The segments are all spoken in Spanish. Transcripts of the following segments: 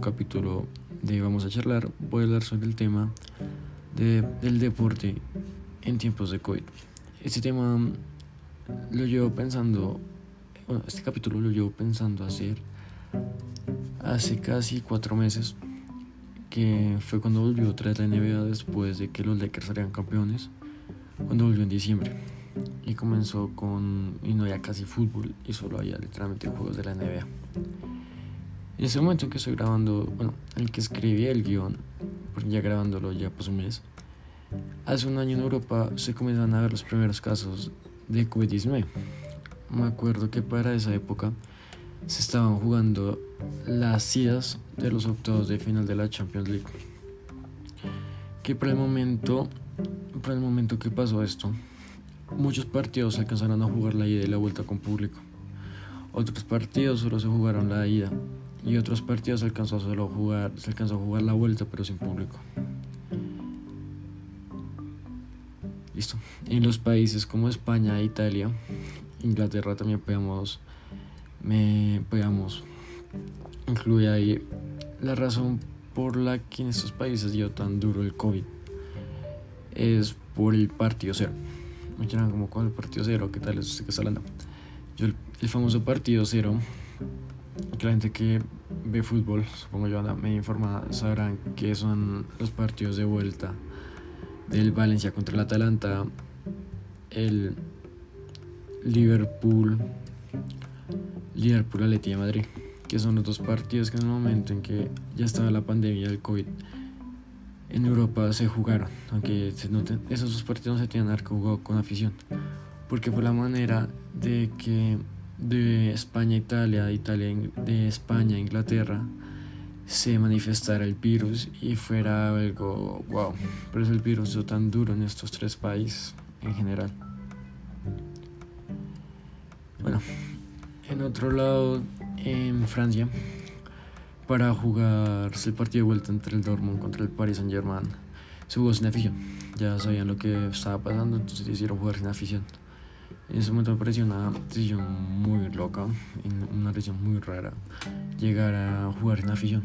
capítulo de Vamos a charlar. Voy a hablar sobre el tema de, del deporte en tiempos de COVID. Este tema lo llevo pensando, bueno, este capítulo lo llevo pensando hacer hace casi cuatro meses, que fue cuando volvió tras la NBA después de que los Lakers serían campeones, cuando volvió en diciembre. Y comenzó con, y no había casi fútbol, y solo había literalmente juegos de la NBA. En ese momento en que estoy grabando, bueno, en el que escribí el guion, porque ya grabándolo ya pasó un mes, hace un año en Europa se comenzaron a ver los primeros casos de COVID-19. Me acuerdo que para esa época se estaban jugando las idas de los octavos de final de la Champions League. Que por el momento, por el momento que pasó esto, muchos partidos alcanzaron a jugar la ida y la vuelta con público. Otros partidos solo se jugaron la ida y otros partidos alcanzó solo a jugar, se alcanzó a jugar la vuelta pero sin público. Listo. En los países como España, Italia, Inglaterra también podemos, me podemos incluir ahí la razón por la que en estos países dio tan duro el COVID es por el partido cero. Me llaman como con el partido cero, ¿qué tal es que está hablando? Yo, el famoso partido cero que la gente que ve fútbol, supongo yo, me informa, sabrán que son los partidos de vuelta del Valencia contra el Atalanta, el Liverpool, Liverpool Atleti de Madrid, que son los dos partidos que en el momento en que ya estaba la pandemia del COVID en Europa se jugaron, aunque se noten, esos dos partidos no se tenían que jugar con afición, porque fue la manera de que de España Italia, Italia de España Inglaterra se manifestara el virus y fuera algo wow, por eso el virus es tan duro en estos tres países en general. Bueno, en otro lado, en Francia, para jugarse el partido de vuelta entre el Dortmund contra el Paris Saint Germain, se jugó sin afición. Ya sabían lo que estaba pasando, entonces hicieron jugar sin afición. En ese momento me pareció una muy loca, una decisión muy rara, llegar a jugar en afición.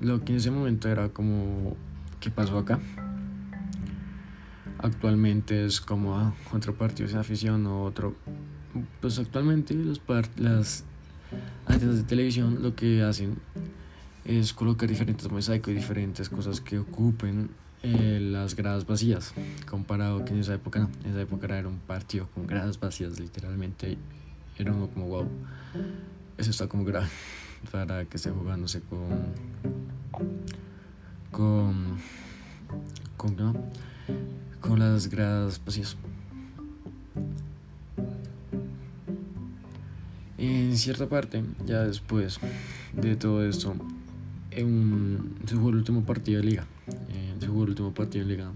Lo que en ese momento era como, ¿qué pasó acá? Actualmente es como ah, otro partido afición o otro... Pues actualmente los las antenas de televisión lo que hacen es colocar diferentes mosaicos diferentes cosas que ocupen eh, las gradas vacías, comparado que en esa época no, en esa época era un partido con gradas vacías, literalmente era uno como wow, eso está como grave para que esté jugándose con con con, ¿no? con las gradas vacías. En cierta parte, ya después de todo esto, en, se jugó el último partido de liga se jugó el último partido en liga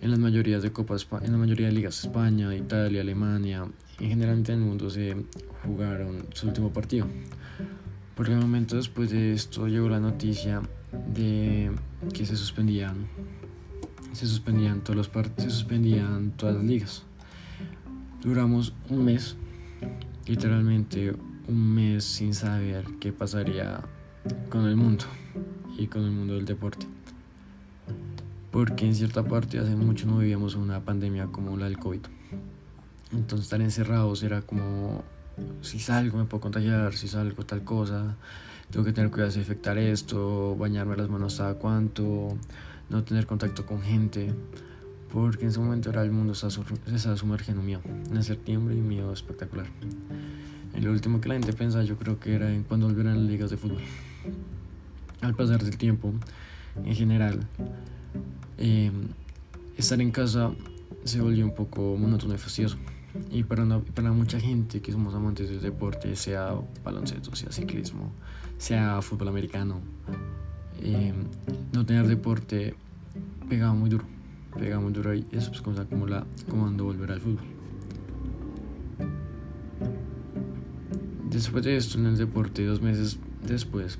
en las mayorías de copas en la mayoría de ligas España Italia Alemania y generalmente en el mundo se jugaron su último partido. Por el momento después de esto llegó la noticia de que se suspendían se suspendían todos los partidos se suspendían todas las ligas. Duramos un mes literalmente un mes sin saber qué pasaría con el mundo y con el mundo del deporte porque en cierta parte hace mucho no vivíamos una pandemia como la del COVID. Entonces estar encerrados era como, si salgo me puedo contagiar, si salgo tal cosa, tengo que tener cuidado de afectar esto, bañarme las manos cada cuánto, no tener contacto con gente, porque en ese momento era el mundo se estaba sumergiendo mío, en septiembre y mío espectacular. Y lo último que la gente pensaba yo creo que era en cuando volvieran las ligas de fútbol. Al pasar del tiempo, en general, eh, estar en casa se volvió un poco monótono y fastidioso. Y para, para mucha gente que somos amantes del deporte, sea baloncesto, sea ciclismo, sea fútbol americano, eh, no tener deporte pegaba muy duro. Pegaba muy duro y eso es como, como, la, cuando volver al fútbol. Después de esto en el deporte, dos meses después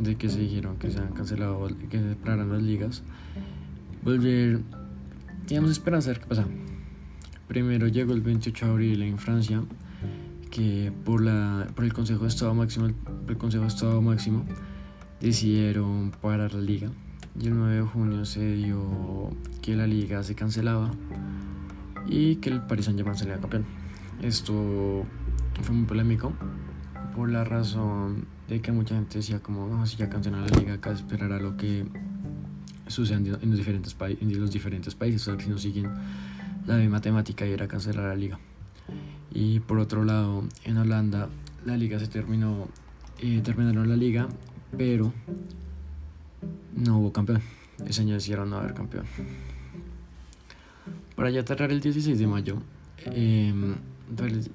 de que se dijeron que se han cancelado, que se separaran las ligas, volver, teníamos esperanza de ver qué pasa. Primero llegó el 28 de abril en Francia, que por, la, por el Consejo de Estado Máximo, el Consejo de Estado Máximo decidieron parar la liga y el 9 de junio se dio que la liga se cancelaba y que el Paris Saint Germain salía campeón. Esto fue muy polémico por la razón de que mucha gente decía como no, si ya cancelan la liga acá esperará lo que sucede en los diferentes, en los diferentes países, o si no siguen la misma temática y era cancelar la liga. Y por otro lado, en Holanda la liga se terminó, eh, terminaron la liga, pero no hubo campeón. Ese año decidieron no haber campeón. Para ya aterrar el 16 de mayo, eh,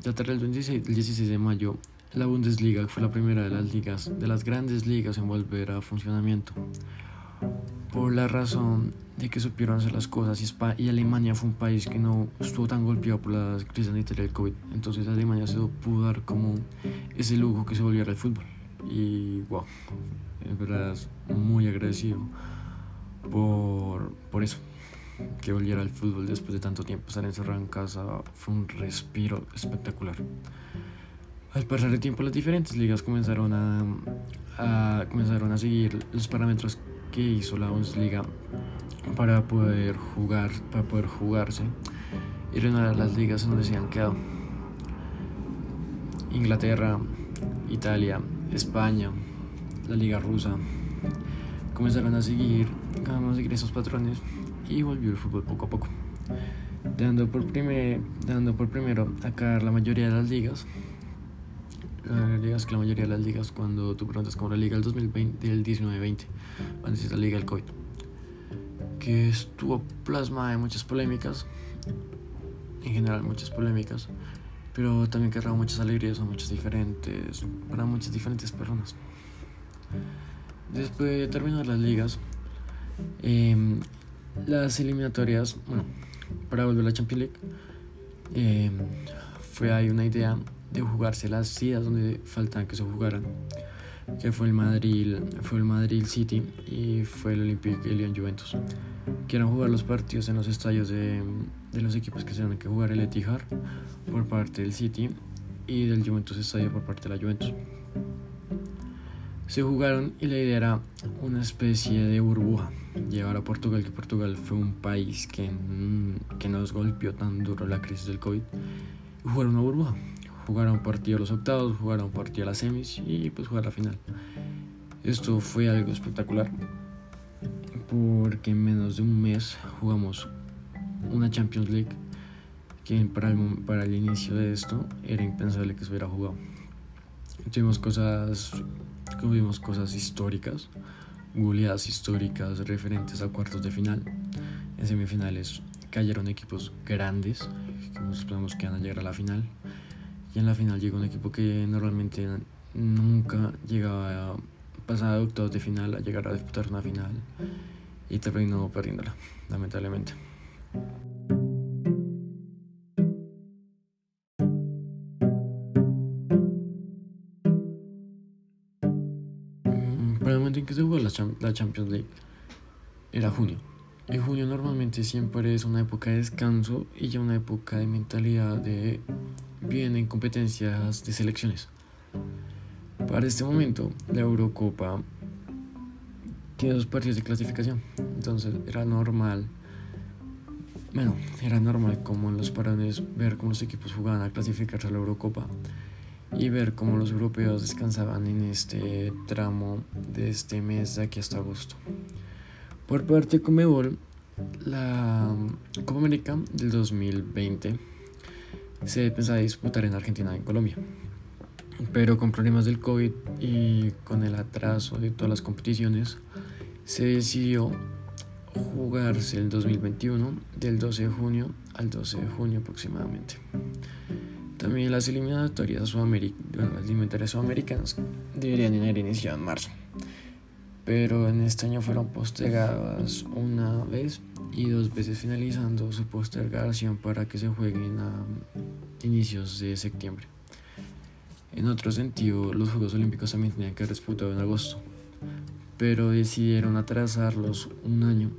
ya aterrar el 26, el 16 de mayo, la Bundesliga fue la primera de las ligas, de las grandes ligas en volver a funcionamiento. Por la razón de que supieron hacer las cosas y, y Alemania fue un país que no estuvo tan golpeado por la crisis sanitaria del COVID. Entonces Alemania se pudo dar como ese lujo que se volviera el fútbol. Y wow, es verdad muy agradecido por, por eso, que volviera al fútbol después de tanto tiempo. Estar encerrado en casa fue un respiro espectacular. Al pasar el tiempo las diferentes ligas comenzaron a, a comenzaron a seguir los parámetros que hizo la Bundesliga para poder jugar, para poder jugarse y renovar las ligas en donde se han quedado. Inglaterra, Italia, España, la liga rusa comenzaron a seguir, a seguir esos patrones y volvió el fútbol poco a poco. Dando por, primer, dando por primero a la mayoría de las ligas. La ligas que la mayoría de las ligas, cuando tú preguntas como la liga del 2020, del 19-20, antes la liga del COVID, que estuvo plasmada en muchas polémicas, en general muchas polémicas, pero también que muchas alegrías a muchas diferentes, para muchas diferentes personas. Después de terminar las ligas, em, las eliminatorias, bueno, para volver a la Champions League, em, fue ahí una idea de jugarse las ciudades donde faltan que se jugaran, que fue el Madrid, fue el Madrid City y fue el Olympique Lyon Juventus. Quieren jugar los partidos en los estadios de, de los equipos que se tienen que jugar el Etihad por parte del City y del Juventus Estadio por parte de la Juventus se jugaron y la idea era una especie de burbuja. Llevar a Portugal, que Portugal fue un país que, mm, que nos golpeó tan duro la crisis del COVID, jugar una burbuja. Jugar un partido a los octavos, jugar un partido a las semis y pues jugar la final. Esto fue algo espectacular porque en menos de un mes jugamos una Champions League que para el, para el inicio de esto era impensable que se hubiera jugado. Tuvimos cosas vimos cosas históricas, goleadas históricas referentes a cuartos de final. En semifinales cayeron equipos grandes, que nos esperamos que van a llegar a la final. Y en la final llegó un equipo que normalmente nunca llegaba a pasar a octavos de final, a llegar a disputar una final. Y terminó perdiéndola, lamentablemente. que se jugó la, la Champions League era junio. Y junio normalmente siempre es una época de descanso y ya una época de mentalidad de vienen competencias de selecciones. Para este momento, la Eurocopa tiene dos partidos de clasificación. Entonces era normal, bueno, era normal como en los parones ver cómo los equipos jugaban a clasificarse a la Eurocopa y ver cómo los europeos descansaban en este tramo de este mes de aquí hasta agosto. Por parte de Comebol, la Copa América del 2020 se pensaba disputar en Argentina y en Colombia. Pero con problemas del COVID y con el atraso de todas las competiciones, se decidió jugarse el 2021 del 12 de junio al 12 de junio aproximadamente. También las eliminatorias, sudamericanas deberían haber iniciado en marzo, pero en este año fueron postergadas una vez y dos veces finalizando su postergación para que se jueguen a inicios de septiembre. En otro sentido, los Juegos Olímpicos también tenían que haber disputado en agosto, pero decidieron atrasarlos un año,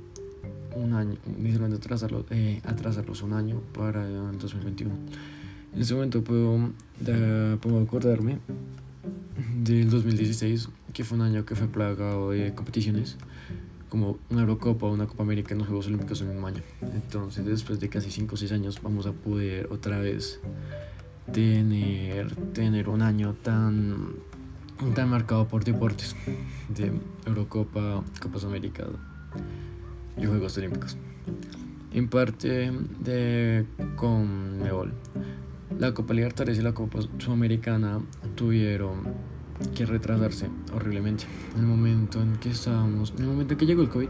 un año, decidieron atrasarlos, eh, atrasarlos un año para el 2021. En este momento puedo, puedo acordarme del 2016, que fue un año que fue plagado de competiciones, como una Eurocopa o una Copa América en los Juegos Olímpicos en un año. Entonces, después de casi 5 o 6 años, vamos a poder otra vez tener, tener un año tan, tan marcado por deportes de Eurocopa, Copas Américas y Juegos Olímpicos. En parte de Conmebol, la Copa Libertadores y la Copa Sudamericana tuvieron que retrasarse horriblemente. En el momento en que estábamos, en el momento en que llegó el COVID,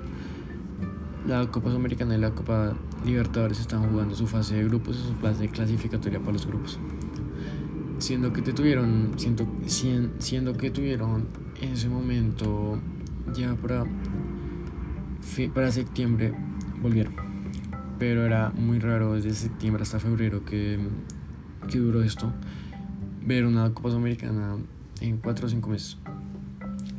la Copa Sudamericana y la Copa Libertadores estaban jugando su fase de grupos y su fase clasificatoria para los grupos. Siendo que tuvieron, siendo, siendo que tuvieron en ese momento ya para, para septiembre volvieron. Pero era muy raro desde septiembre hasta febrero que, que duró esto. Ver una Copa Sudamericana en 4 o 5 meses.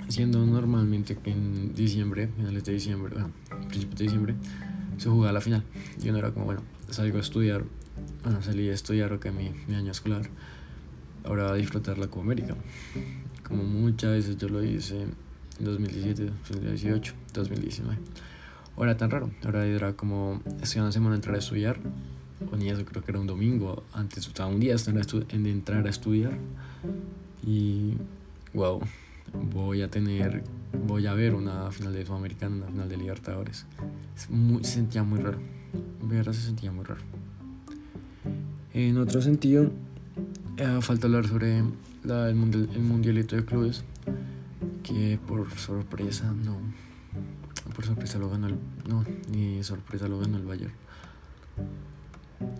Siendo normalmente que en diciembre, finales de diciembre, bueno, principios de diciembre, se jugaba la final. Yo no era como, bueno, salgo a estudiar, bueno, salí a estudiar que mi, mi año escolar, ahora a disfrutar la Copa América. Como muchas veces yo lo hice en 2017, 2018, 2019. Ahora tan raro, ahora era como, estoy una semana entrar a estudiar, o ni eso, creo que era un domingo, antes estaba un día en entrar a estudiar y wow, voy a tener, voy a ver una final de Sudamericana, una final de Libertadores. se sentía muy raro, verdad se sentía muy raro. En otro sentido, eh, falta hablar sobre el, el mundialito de clubes, que por sorpresa no, por sorpresa lo ganó el, no, ni sorpresa lo ganó el Bayern.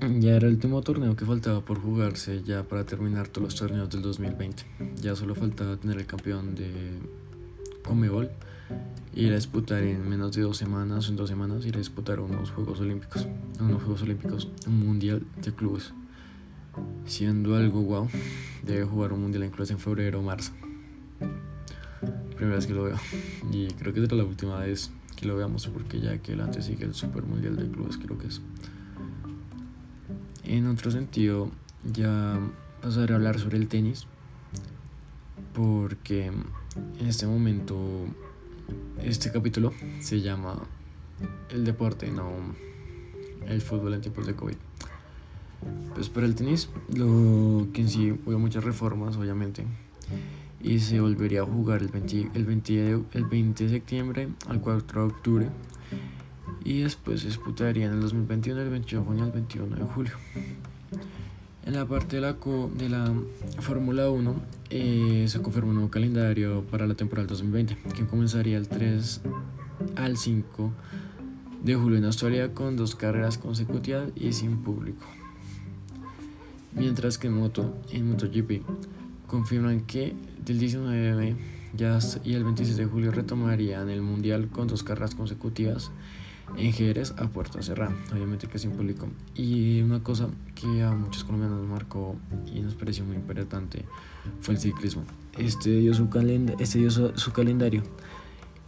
Ya era el último torneo que faltaba por jugarse ya para terminar todos los torneos del 2020. Ya solo faltaba tener el campeón de Comebol ir a disputar en menos de dos semanas, en dos semanas, ir a disputar unos Juegos Olímpicos, unos Juegos Olímpicos, un Mundial de Clubes. Siendo algo guau, debe jugar un Mundial en clubes en febrero o marzo. Primera vez que lo veo. Y creo que será la última vez que lo veamos porque ya que adelante sigue el Super Mundial de Clubes, creo que es. En otro sentido, ya pasaré a hablar sobre el tenis, porque en este momento este capítulo se llama El deporte, no el fútbol en tiempos de COVID. Pues para el tenis, lo que en sí hubo muchas reformas, obviamente, y se volvería a jugar el 20, el 20, el 20 de septiembre al 4 de octubre y después se disputaría en el 2021 del 21 de junio al 21 de julio. En la parte de la, de la Fórmula 1 eh, se confirmó un nuevo calendario para la temporada 2020 que comenzaría el 3 al 5 de julio en Australia con dos carreras consecutivas y sin público. Mientras que en moto, en MotoGP, confirman que del 19 ya y el 26 de julio retomarían el mundial con dos carreras consecutivas en Jerez a puerta cerrada, obviamente que sin público. Y una cosa que a muchos colombianos nos marcó y nos pareció muy importante fue el ciclismo. Este dio su, este dio su, calendario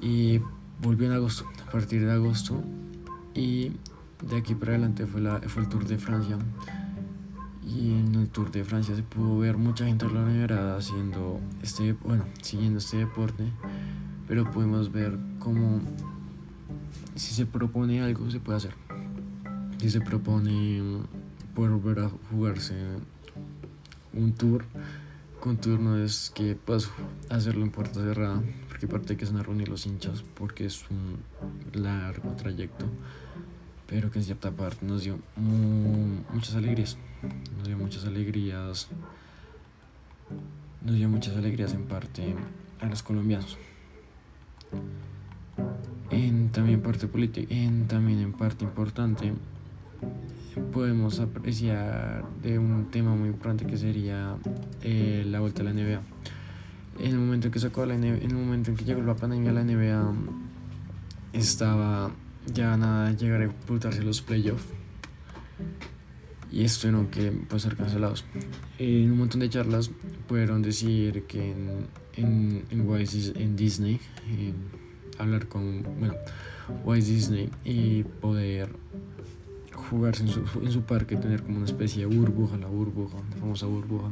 y volvió en agosto, a partir de agosto. Y de aquí para adelante fue, la, fue el Tour de Francia. Y en el Tour de Francia se pudo ver mucha gente a la universidad haciendo este, bueno, siguiendo este deporte, pero pudimos ver cómo si se propone algo, se puede hacer. Si se propone volver a jugarse un tour, con tour no es que puedas hacerlo en puerta cerrada, porque aparte que a reunir los hinchas, porque es un largo trayecto, pero que en cierta parte nos dio muchas alegrías, nos dio muchas alegrías, nos dio muchas alegrías en parte a los colombianos en también parte política, en también en parte importante podemos apreciar de un tema muy importante que sería eh, la vuelta a la NBA. En el momento en que sacó la NBA, en el momento en que llegó la pandemia la NBA estaba ya nada llegar a disputarse los playoffs y esto no que puede ser cancelados. En un montón de charlas pudieron decir que en, en, en, en Disney hablar con, bueno, Walt Disney y poder jugarse en su, en su parque, tener como una especie de burbuja, la burbuja, la famosa burbuja,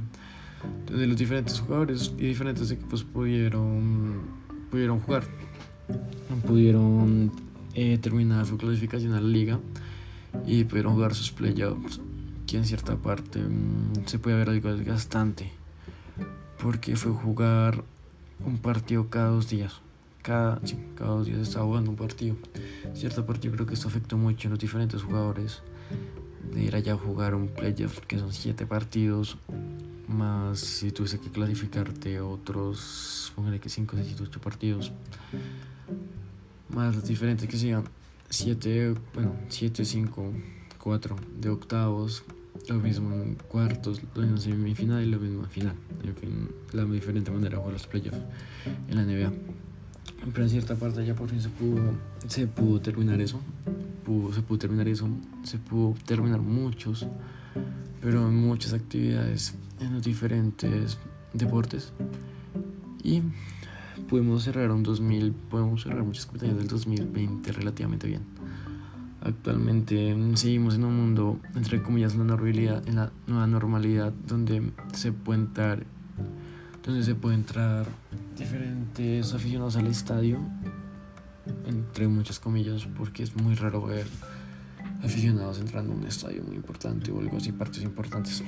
donde los diferentes jugadores y diferentes equipos pudieron, pudieron jugar, pudieron eh, terminar su clasificación a la liga y pudieron jugar sus playoffs, que en cierta parte mm, se puede ver algo desgastante, porque fue jugar un partido cada dos días. Cada, cada dos días estaba jugando un partido. En cierta parte yo creo que esto afectó mucho a los diferentes jugadores de ir allá a jugar un playoff que son siete partidos más si tuviese que clasificarte otros, póngale que 5, 6, 8 partidos, más los diferentes que sean 7, bueno, 7, 5, 4 de octavos, lo mismo en cuartos, lo mismo en semifinal y lo mismo en final. En fin, la diferente manera de jugar los playoffs en la NBA. Pero en cierta parte ya por fin se pudo, se pudo terminar eso. se pudo terminar eso. Se pudo terminar muchos, pero muchas actividades en los diferentes deportes. Y pudimos cerrar un 2000, podemos cerrar muchas competencias del 2020 relativamente bien. Actualmente seguimos en un mundo, entre comillas, la normalidad, en la nueva normalidad, donde se puede entrar, donde se puede entrar diferentes aficionados al estadio, entre muchas comillas, porque es muy raro ver aficionados entrando a un estadio muy importante o algo así, partes importantes.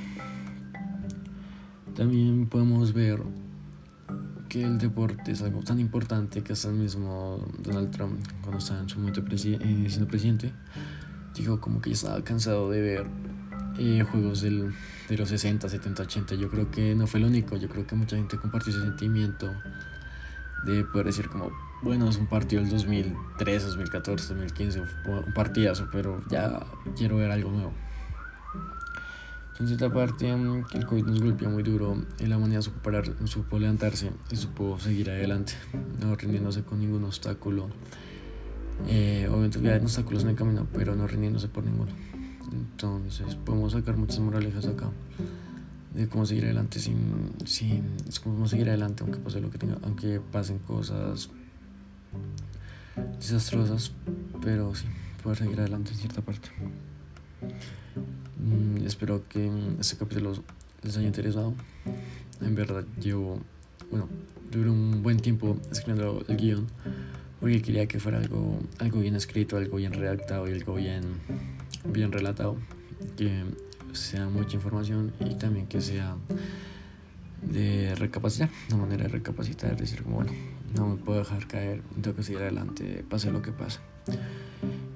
También podemos ver que el deporte es algo tan importante que hasta el mismo Donald Trump, cuando estaba en su momento eh, siendo presidente, dijo como que ya estaba cansado de ver juegos del, de los 60, 70, 80. Yo creo que no fue el único, yo creo que mucha gente compartió ese sentimiento de poder decir como, bueno, es un partido del 2003, 2014, 2015, un partidazo, pero ya quiero ver algo nuevo. En cierta parte, mm, que el COVID nos golpeó muy duro la humanidad supo, supo levantarse y supo seguir adelante, no rindiéndose con ningún obstáculo. Eh, obviamente había obstáculos en el camino, pero no rindiéndose por ninguno. Entonces, podemos sacar muchas moralejas acá de cómo seguir adelante sin, sin cómo seguir adelante aunque pase lo que tenga, aunque pasen cosas desastrosas, pero sí, poder seguir adelante en cierta parte. Mm, espero que este capítulo les haya interesado. En verdad, llevo, bueno, duré un buen tiempo escribiendo el guion porque quería que fuera algo, algo bien escrito, algo bien redactado y algo bien, bien relatado. Que sea mucha información y también que sea de recapacitar, una manera de recapacitar, decir como bueno, no me puedo dejar caer, tengo que seguir adelante, pase lo que pase.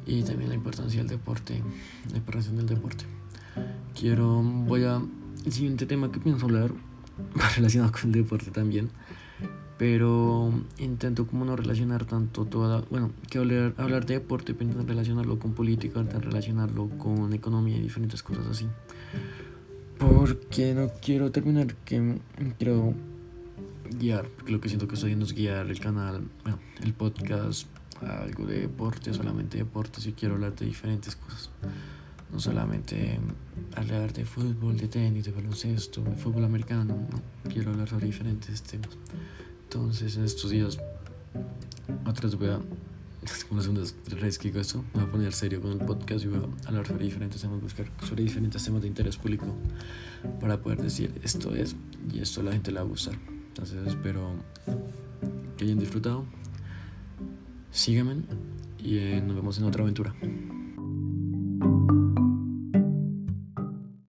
Y también la importancia del deporte, la importancia del deporte. Quiero, voy a, el siguiente tema que pienso hablar, relacionado con el deporte también, pero intento como no relacionar tanto toda, bueno, que hablar, hablar de deporte, pero intentar relacionarlo con política, intentar relacionarlo con economía y diferentes cosas así. Porque no quiero terminar que quiero guiar, porque lo que siento que estoy haciendo es guiar el canal, el podcast, algo de deporte, solamente deporte, si quiero hablar de diferentes cosas. No solamente hablar de fútbol, de tenis, de baloncesto, de fútbol americano, no, quiero hablar sobre diferentes temas. Entonces, en estos días, atrás voy a, como segunda vez que digo esto, me voy a poner serio con el podcast y voy a hablar sobre diferentes temas, buscar sobre diferentes temas de interés público para poder decir esto es y esto la gente le va a gustar. Entonces, espero que hayan disfrutado. Síganme y eh, nos vemos en otra aventura.